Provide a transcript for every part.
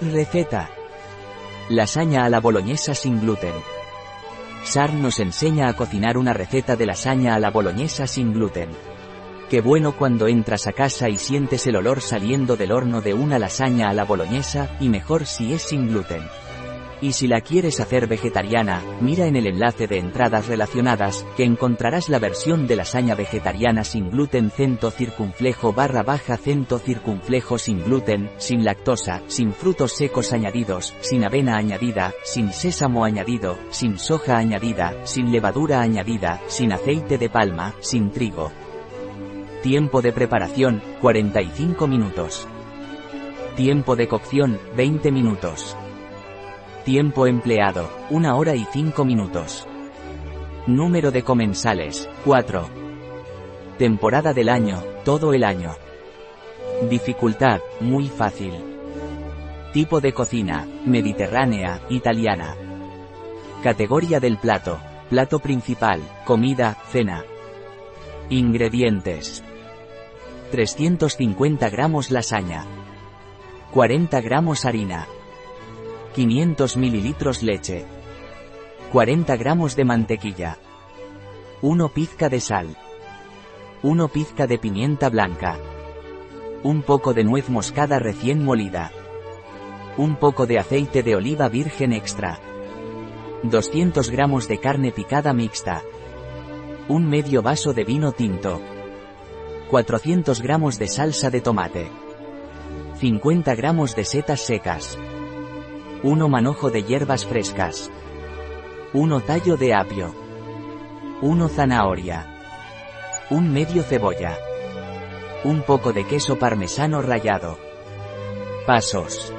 Receta. Lasaña a la boloñesa sin gluten. SAR nos enseña a cocinar una receta de lasaña a la boloñesa sin gluten. Qué bueno cuando entras a casa y sientes el olor saliendo del horno de una lasaña a la boloñesa, y mejor si es sin gluten. Y si la quieres hacer vegetariana, mira en el enlace de entradas relacionadas, que encontrarás la versión de lasaña vegetariana sin gluten cento circunflejo barra baja cento circunflejo sin gluten, sin lactosa, sin frutos secos añadidos, sin avena añadida, sin sésamo añadido, sin soja añadida, sin levadura añadida, sin aceite de palma, sin trigo. Tiempo de preparación, 45 minutos. Tiempo de cocción, 20 minutos. Tiempo empleado, 1 hora y 5 minutos. Número de comensales, 4. Temporada del año, todo el año. Dificultad, muy fácil. Tipo de cocina, mediterránea, italiana. Categoría del plato, plato principal, comida, cena. Ingredientes. 350 gramos lasaña. 40 gramos harina. 500 mililitros leche. 40 gramos de mantequilla. 1 pizca de sal. 1 pizca de pimienta blanca. Un poco de nuez moscada recién molida. Un poco de aceite de oliva virgen extra. 200 gramos de carne picada mixta. Un medio vaso de vino tinto. 400 gramos de salsa de tomate. 50 gramos de setas secas. 1 manojo de hierbas frescas. 1 tallo de apio. 1 zanahoria. Un medio cebolla. Un poco de queso parmesano rallado. Pasos.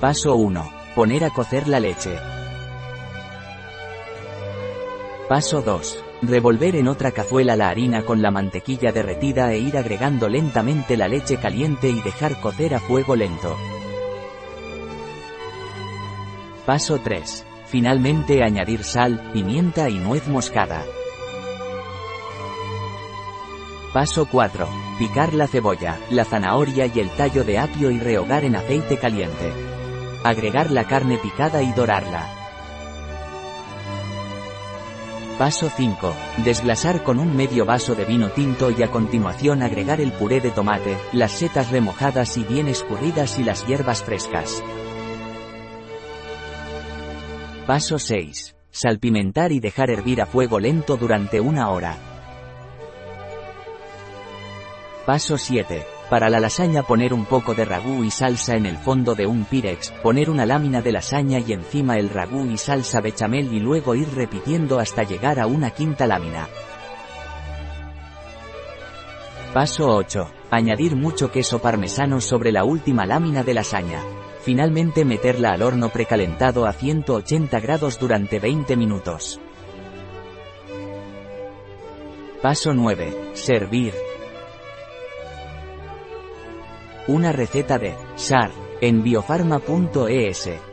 Paso 1. Poner a cocer la leche. Paso 2. Revolver en otra cazuela la harina con la mantequilla derretida e ir agregando lentamente la leche caliente y dejar cocer a fuego lento. Paso 3. Finalmente añadir sal, pimienta y nuez moscada. Paso 4. Picar la cebolla, la zanahoria y el tallo de apio y rehogar en aceite caliente. Agregar la carne picada y dorarla. Paso 5. Desglasar con un medio vaso de vino tinto y a continuación agregar el puré de tomate, las setas remojadas y bien escurridas y las hierbas frescas. Paso 6. Salpimentar y dejar hervir a fuego lento durante una hora. Paso 7. Para la lasaña poner un poco de ragú y salsa en el fondo de un pirex, poner una lámina de lasaña y encima el ragú y salsa bechamel y luego ir repitiendo hasta llegar a una quinta lámina. Paso 8. Añadir mucho queso parmesano sobre la última lámina de lasaña. Finalmente meterla al horno precalentado a 180 grados durante 20 minutos. Paso 9. Servir. Una receta de SAR en biofarma.es.